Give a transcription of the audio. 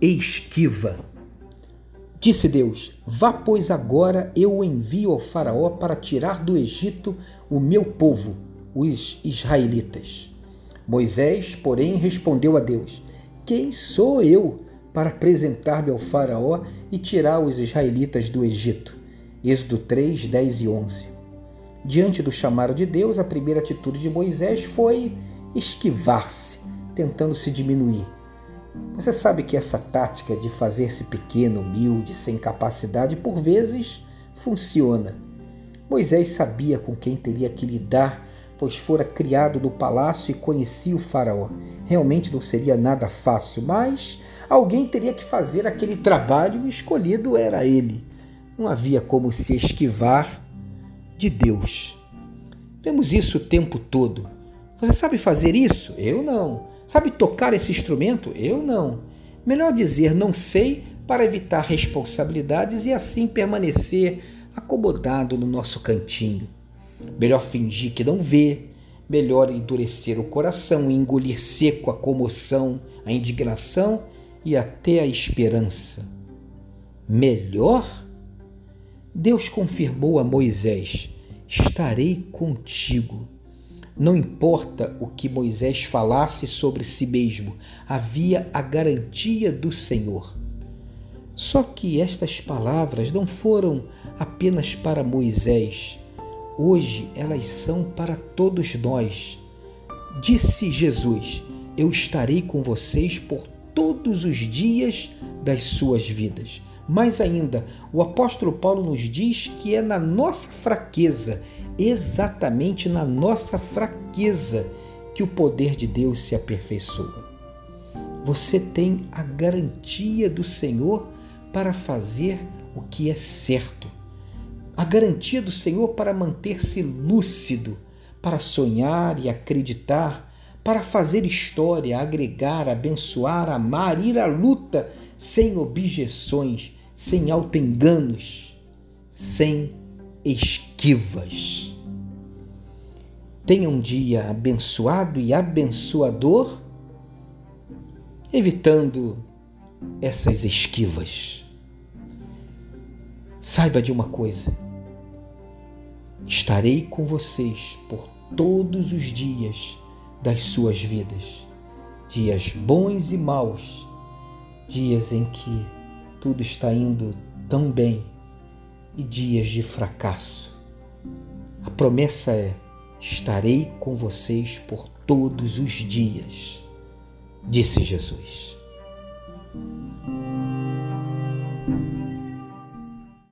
esquiva. Disse Deus: Vá, pois agora eu envio ao Faraó para tirar do Egito o meu povo, os israelitas. Moisés, porém, respondeu a Deus: Quem sou eu para apresentar-me ao Faraó e tirar os israelitas do Egito? Êxodo 3, 10 e 11. Diante do chamado de Deus, a primeira atitude de Moisés foi esquivar-se, tentando se diminuir. Você sabe que essa tática de fazer-se pequeno, humilde, sem capacidade, por vezes funciona. Moisés sabia com quem teria que lidar, pois fora criado no palácio e conhecia o Faraó. Realmente não seria nada fácil, mas alguém teria que fazer aquele trabalho e escolhido era ele. Não havia como se esquivar de Deus. Vemos isso o tempo todo. Você sabe fazer isso? Eu não. Sabe tocar esse instrumento? Eu não. Melhor dizer não sei para evitar responsabilidades e assim permanecer acomodado no nosso cantinho. Melhor fingir que não vê, melhor endurecer o coração e engolir seco a comoção, a indignação e até a esperança. Melhor? Deus confirmou a Moisés: Estarei contigo. Não importa o que Moisés falasse sobre si mesmo, havia a garantia do Senhor. Só que estas palavras não foram apenas para Moisés. Hoje elas são para todos nós. Disse Jesus: Eu estarei com vocês por todos os dias das suas vidas. Mais ainda, o apóstolo Paulo nos diz que é na nossa fraqueza exatamente na nossa fraqueza que o poder de Deus se aperfeiçoa. Você tem a garantia do Senhor para fazer o que é certo, a garantia do Senhor para manter-se lúcido, para sonhar e acreditar, para fazer história, agregar, abençoar, amar, ir à luta sem objeções, sem autoenganos, sem esquivas. Tenha um dia abençoado e abençoador, evitando essas esquivas. Saiba de uma coisa: estarei com vocês por todos os dias das suas vidas, dias bons e maus, dias em que tudo está indo tão bem e dias de fracasso. A promessa é estarei com vocês por todos os dias, disse Jesus.